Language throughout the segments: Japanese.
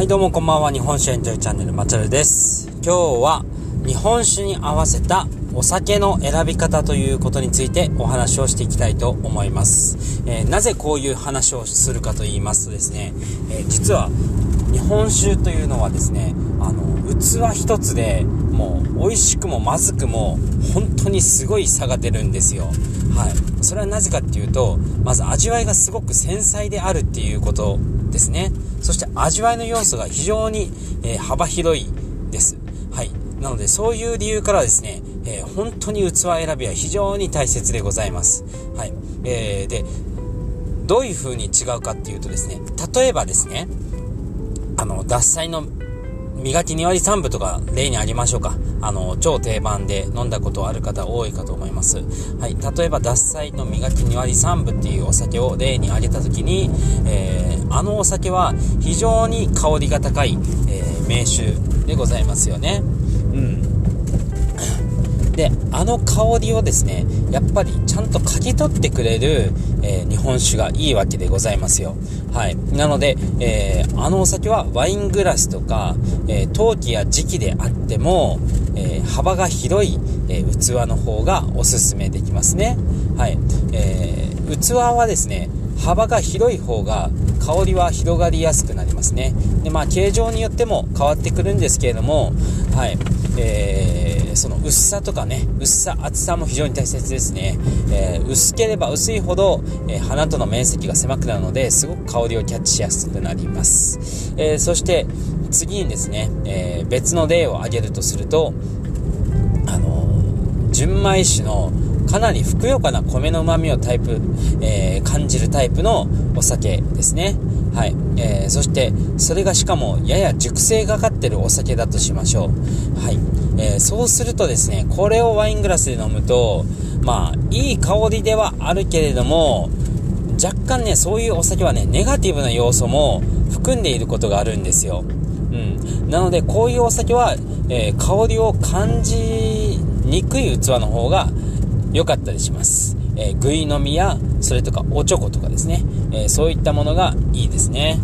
はい、どうもこんばんは。日本酒エンジョイチャンネル、まちゃるです。今日は日本酒に合わせたお酒の選び方ということについてお話をしていきたいと思います。えーなぜこういう話をするかと言いますとですね、えー実は日本酒というのはですね、あの、器一つでもう美味しくもまずくも本当にすごい差が出るんですよ。はい。それはなぜかっていうと、まず味わいがすごく繊細であるっていうことですね。そして味わいの要素が非常に、えー幅広いです。はい。なのでそういう理由からですね、えー本当に器選びは非常に大切でございます。はい。えーで、どういう風に違うかっていうとですね、例えばですね、あの、獺祭の磨き2割3分とか例にありましょうか。あの、超定番で飲んだことある方多いかと思います。はい。例えば、獺祭の磨き2割3分っていうお酒を例に挙げたときに、えーあのお酒は非常に香りが高い、えー名酒でございますよね。うん。で、あの香りをですね、やっぱりちゃんと嗅ぎ取ってくれる、えー日本酒がいいわけでございますよ。はい。なので、えーあのお酒はワイングラスとか、えー陶器や時期であっても、えー幅が広い、え器の方がおすすめできますね。はい。えー器はですね、幅が広い方が香りは広がりやすくなりますね。で、まあ、形状によっても変わってくるんですけれども、はい。えーその薄さとかね、薄さ、厚さも非常に大切ですね。えー薄ければ薄いほど、えー花との面積が狭くなるので、すごく香りをキャッチしやすくなります。えそして、次にですね、え別の例を挙げるとすると、あの純米酒のかなりふくよかな米の旨味をタイプ、え感じるタイプのお酒ですね。はい。えーそして、それがしかもやや熟成がかってるお酒だとしましょう。はい。えーそうするとですね、これをワイングラスで飲むと、まあ、いい香りではあるけれども、若干ね、そういうお酒はね、ネガティブな要素も含んでいることがあるんですよ。うん。なので、こういうお酒は、えー香りを感じにくい器の方が良かったりします。えー、ぐい飲みや、それとかおちょことかですね。えーそういったものがいいですね。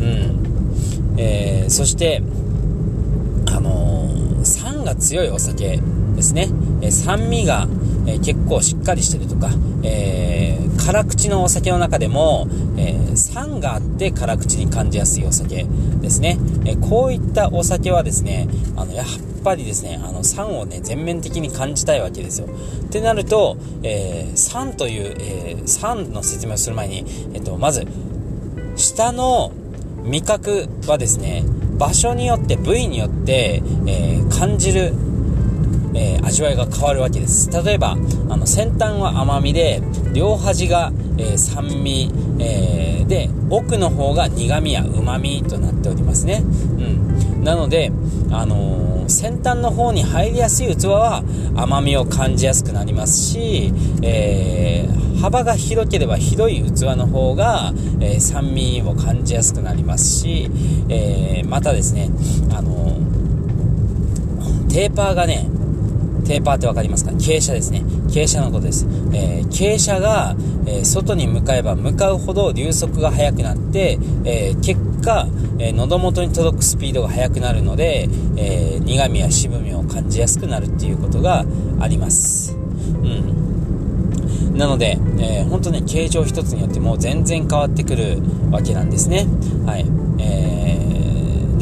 うん。えーそして、あのー酸が強いお酒ですね。え酸味が、え結構しっかりしてるとか、えー辛口のお酒の中でも、えー酸があって辛口に感じやすいお酒ですね。えーこういったお酒はですね、あの、やっぱりですね、あの、酸をね、全面的に感じたいわけですよ。ってなると、えー酸という、えー酸の説明をする前に、えっと、まず、下の味覚はですね、場所によって、部位によって、え感じる、えー味わいが変わるわけです。例えば、あの、先端は甘みで、両端が、えー酸味、えーで、奥の方が苦味や旨味となっておりますね。うん。なので、あの先端の方に入りやすい器は甘みを感じやすくなりますし、え幅が広ければ広い器の方が、え酸味を感じやすくなりますし、えまたですね、あのテーパーがね、テーパーって分かりますか？傾斜ですね。傾斜のことです。えー傾斜が、えー外に向かえば向かうほど流速が速くなって、えー結果、え喉元に届くスピードが速くなるので、え苦味や渋みを感じやすくなるっていうことがあります。うん。なので、えー本当ね、形状一つによってもう全然変わってくるわけなんですね。はい。えー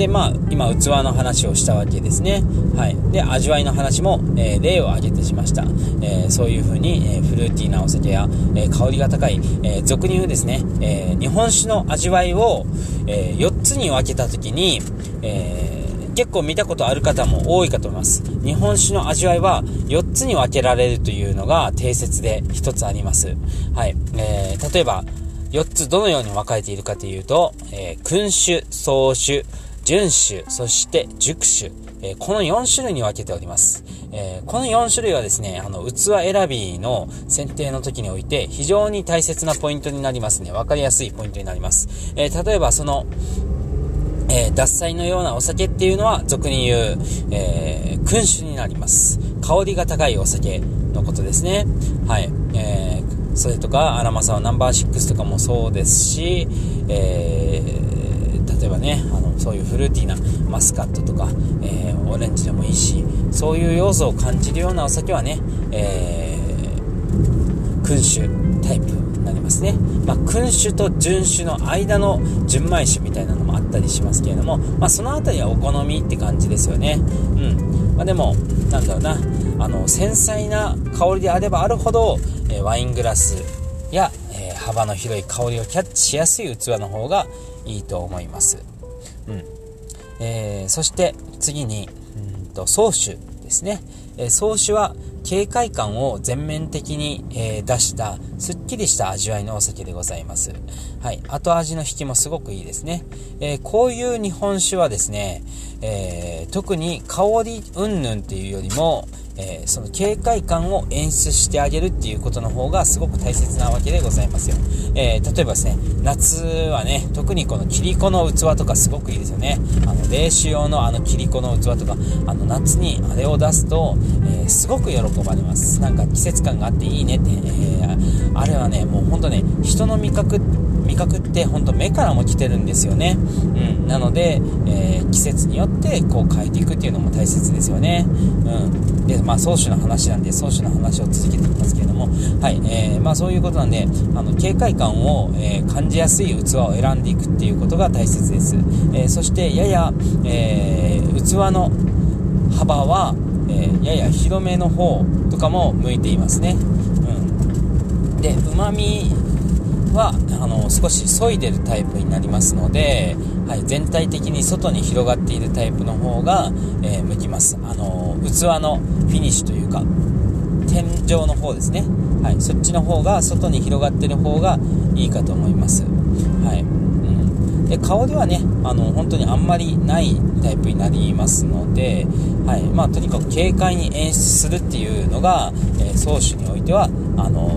で、まあ、今、器の話をしたわけですね。はい。で、味わいの話も、えー例を挙げてしました。えーそういう風に、えーフルーティーなお酒や、え香りが高い、え俗に言うですね、え日本酒の味わいを、え4つに分けたときに、え結構見たことある方も多いかと思います。日本酒の味わいは4つに分けられるというのが定説で1つあります。はい。えー例えば、4つどのように分かれているかというと、えー君酒、総酒、純酒、そして熟酒、えーこの4種類に分けております。えーこの4種類はですね、あの、器選びの選定の時において非常に大切なポイントになりますね。分かりやすいポイントになります。えー例えばその、えー獺祭のようなお酒っていうのは、俗に言う、え君酒になります。香りが高いお酒のことですね。はい。えーそれとか、アラマサワナンバー6とかもそうですし、え例えばね、あの、そういうフルーティーなマスカットとか、えー、オレンジでもいいしそういう要素を感じるようなお酒はね、えー、君主タイプになりますね、まあ、君主と純酒の間の純米酒みたいなのもあったりしますけれども、まあ、その辺りはお好みって感じですよね。うん。まあ、でもなんだろうな。あの繊細な香りであればあるほど、えー、ワイングラスや、えー、幅の広い香りをキャッチしやすい器の方がいいと思います。うんえー、そして次に、うんと総主ですね。えー、総主は警戒感を全面的に、えー、出したすっきりした味わいのお酒でございます。はい。後味の引きもすごくいいですね。えー、こういう日本酒はですね、えー、特に香り云々っていうよりも、えー、その警戒感を演出してあげるっていうことの方がすごく大切なわけでございますよ。えー、例えばですね、夏はね、特にこの切り子の器とかすごくいいですよね。あの、冷酒用のあの切り子の器とか、あの、夏にあれを出すと、えー、すごく喜ばれます。なんか季節感があっていいねって、えあれはね、もうほんとね、人の味覚味覚って本当目からも来てるんですよね。うん。なので、えー、季節によってこう変えていくっていうのも大切ですよね。うん。で、まあ、宗主の話なんで、宗主の話を続けていきますけれども、はい。えー、まあ、そういうことなんで、あの、警戒感を、えー、感じやすい器を選んでいくっていうことが大切です。えそして、やや、え器の幅は、えやや広めの方とかも向いていますね。うん。で、旨味はあの少し削いでるタイプになりますので、はい、全体的に外に広がっているタイプの方が、えー、向きます。あの器のフィニッシュというか天井の方ですね、はい、そっちの方が外に広がってる方がいいかと思います、はいうん、で香りはねあの本当にあんまりないタイプになりますので、はいまあ、とにかく軽快に演出するっていうのが、えー、総主においてはあの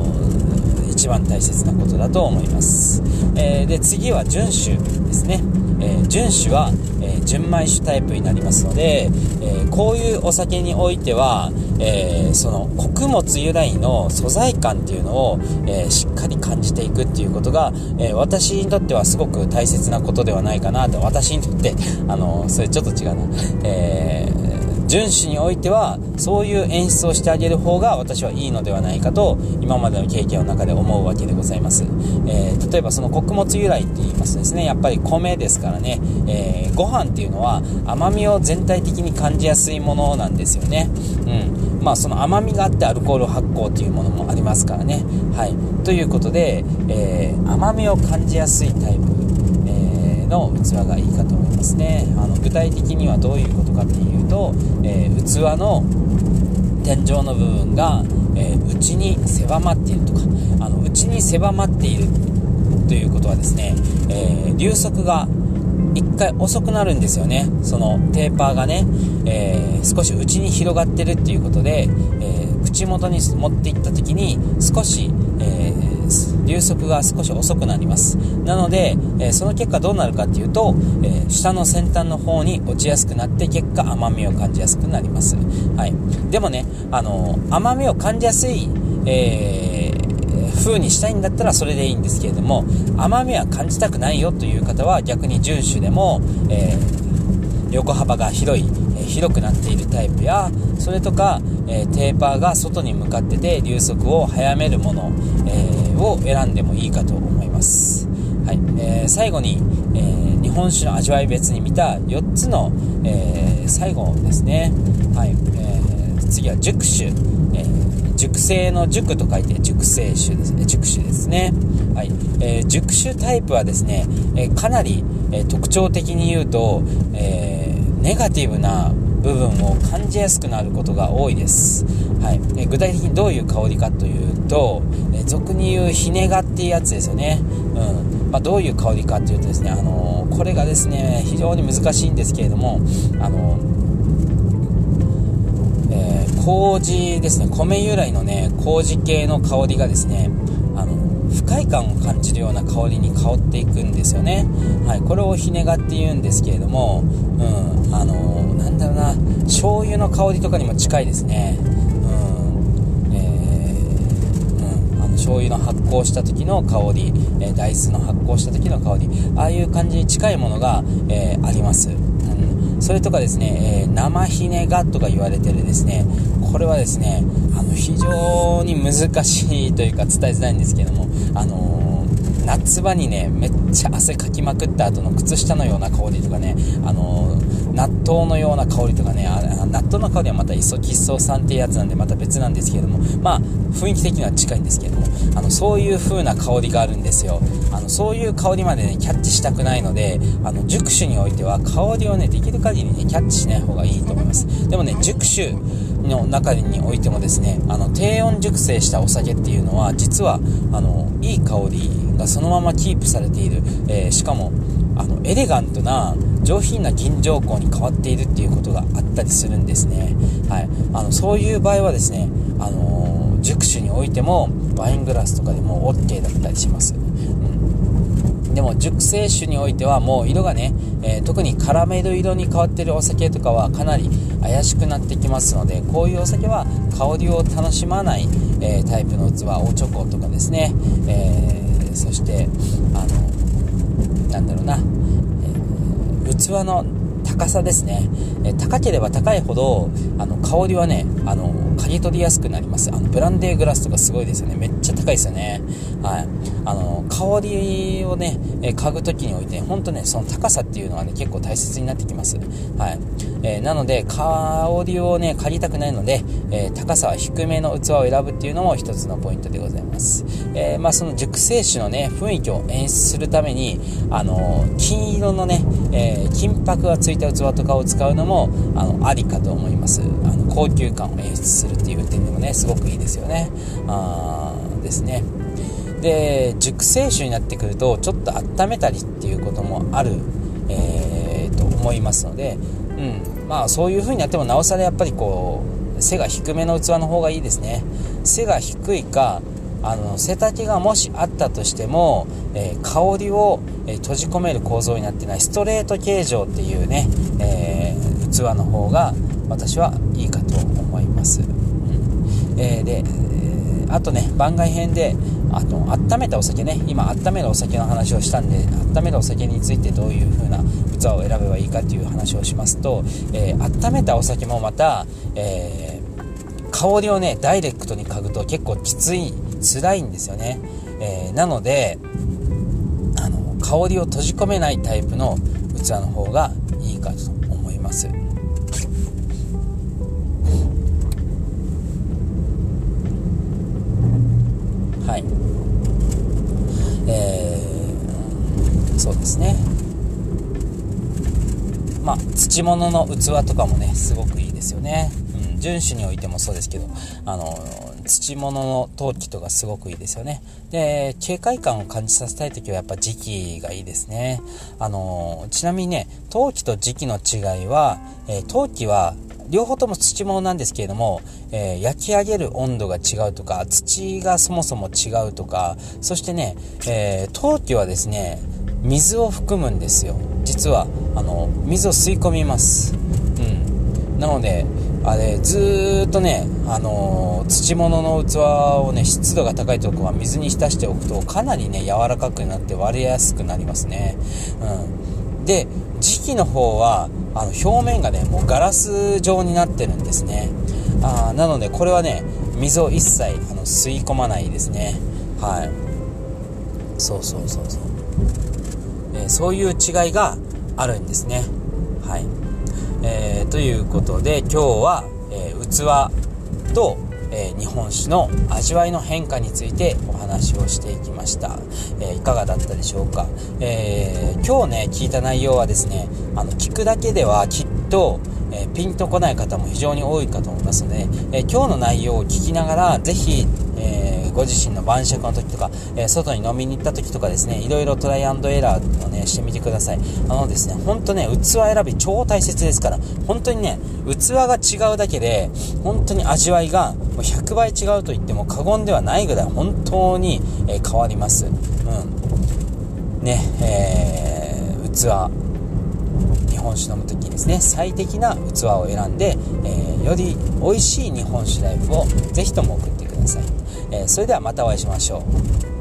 一番大切なことだと思います。えー、で、次は純酒ですね。えー、純酒は、えー、純米酒タイプになりますので、えこういうお酒においては、えその穀物由来の素材感っていうのを、えしっかり感じていくっていうことが、え私にとってはすごく大切なことではないかなと、私にとって、あのそれちょっと違うな。えー遵守においてはそういう演出をしてあげる方が私はいいのではないかと今までの経験の中で思うわけでございます、えー、例えばその穀物由来って言いますとですね。やっぱり米ですからね、えー、ご飯っていうのは甘みを全体的に感じやすいものなんですよね。うん。まあその甘みがあってアルコール発酵っていうものもありますからね。はい。ということで、えー、甘みを感じやすいタイプ。の器がいいかと思いますね。あの具体的にはどういうことかっていうと、えー、器の天井の部分が、えー、内に狭まっているとかあの内に狭まっているということはですね、えー、流速が1回遅くなるんですよね。そのテーパーがね、えー、少し内に広がってるっていうことで、え、口元に持っていった時に少し、流速が少し遅くなります。なので、えその結果どうなるかっていうと、え下の先端の方に落ちやすくなって結果甘みを感じやすくなります、はい、でもね、あの甘みを感じやすい、えー風にしたいんだったらそれでいいんですけれども甘みは感じたくないよという方は逆に純酒でも、えー、横幅が広い、えー、広くなっているタイプやそれとか、えー、テーパーが外に向かってて流速を速めるもの、えを選んでもいいかと思います、はいえー最後に、えー日本酒の味わい別に見た4つの、え最後ですね、はいえー次は熟酒、え熟成の熟と書いて熟成酒ですね。熟酒ですね。はい。えー、熟酒タイプはですね、えー、かなり、えー、特徴的に言うと、えネガティブな部分を感じやすくなることが多いです。はい。え具体的にどういう香りかというと、え俗に言うひねがっていうやつですよね。うん。まあ、どういう香りかというとですね、あのこれがですね、非常に難しいんですけれども、あのえ麹ですね米由来のね麹系の香りがですね不快感を感じるような香りに香っていくんですよね、はい、これをひねがって言うんですけれども、うん、あのなんだろうな醤油の香りとかにも近いですね、うんえーうん、あの醤油の発酵した時の香り、えー、大豆の発酵した時の香りああいう感じに近いものが、えー、あります、うん、それとかですね、えー、生ひねがとか言われてるですねこれはですねあの非常に難しいというか伝えづらいんですけどもあの夏場にね、めっちゃ汗かきまくった後の靴下のような香りとかね、あの、納豆のような香りとかね、あ納豆の香りはまたイソキッソ酸っていうやつなんでまた別なんですけども、まあ、雰囲気的には近いんですけども、あの、そういう風な香りがあるんですよ。あの、そういう香りまでね、キャッチしたくないので、あの、熟酒においては香りをね、できる限りね、キャッチしない方がいいと思います。でもね、熟酒の中においてもですね、あの、低温熟成したお酒っていうのは、実は、あの、いい香りがそのままキープされている、えー、しかもあのエレガントな上品な銀条香に変わっているっていうことがあったりするんですね、はい、あのそういう場合はですね、あのー、熟酒においてもワイングラスとかでも OK だったりします、うん。でも熟成酒においてはもう色がね、えー、特にカラメル色に変わってるお酒とかはかなり怪しくなってきますのでこういうお酒は香りを楽しまない、えー、タイプの器おチョコとかですね、えー、そしてあのなんだろうな、えー器の高さですね、え高ければ高いほどあの香りはねあの嗅ぎ取りやすくなります。あのブランデーグラスとかすごいですよね。めっちゃ高いですよね。はい。あの香りをね、え嗅ぐ時において本当ねその高さっていうのはね結構大切になってきます。はい。えー、なので香りをね嗅ぎたくないので、えー、高さは低めの器を選ぶっていうのも一つのポイントでございます、えー、まあ、その熟成酒のね雰囲気を演出するためにあの金色のね、え金箔がついた器とかを使うのもあのありかと思います。あの高級感を演出するっていう点でもねすごくいいですよね。あですね。で熟成酒になってくるとちょっと温めたりっていうこともある、えー、と思いますので、うん。まあ、そういう風になってもなおさらやっぱりこう背が低めの器の方がいいですね。背が低いかあの背丈がもしあったとしても、えー、香りを、え、閉じ込める構造になってないストレート形状っていうね、えー、器の方が私はいいかと思います、うん。えー、で、えあとね番外編であの温めたお酒ね今温めるお酒の話をしたんで温めるお酒についてどういう風な器を選べばいいかっていう話をしますと、えー、温めたお酒もまた、えー、香りをねダイレクトに嗅ぐと結構きつい辛いんですよね、えー、なのであの香りを閉じ込めないタイプの器の方がいいかと思います。はい。えー、そうですね。まあ土物の器とかもねすごくいいですよね、うん、純種においてもそうですけどあの土物の陶器とかすごくいいですよねで警戒感を感じさせたい時はやっぱ時期がいいですねあのちなみにね陶器と時期の違いは、えー、陶器は両方とも土物なんですけれども、えー、焼き上げる温度が違うとか、土がそもそも違うとか、そしてね、えー、陶器はですね、水を含むんですよ。実は、あの、水を吸い込みます。うん。なので、あれ、ずっとね、あのー、土物の器をね、湿度が高いとこは水に浸しておくと、かなりね、柔らかくなって割れやすくなりますね。うん。で、時期の方は、あの表面がねもうガラス状になってるんですね。あなのでこれはね水を一切あの吸い込まないですね。はい。そうそうそうそう、えー、そういう違いがあるんですね。はい、えー、ということで今日は、えー、器とえー、日本酒の味わいの変化についてお話をしていきました、え、いかがだったでしょうか、え、今日ね聞いた内容はですねあの聞くだけではきっとえピンとこない方も非常に多いかと思いますので、え今日の内容を聞きながら、ぜひ、えご自身の晩酌の時とか、え外に飲みに行った時とかですね、いろいろトライアンドエラーをね、してみてください。あのですね、ほんとね、器選び超大切ですから、本当にね、器が違うだけで、本当に味わいがもう100倍違うと言っても過言ではないぐらい本当に、え変わります。うん。ね、えー、器、日本酒飲む時にですね最適な器を選んで、えー、より美味しい日本酒ライフをぜひとも送ってくださいえそれではまたお会いしましょう。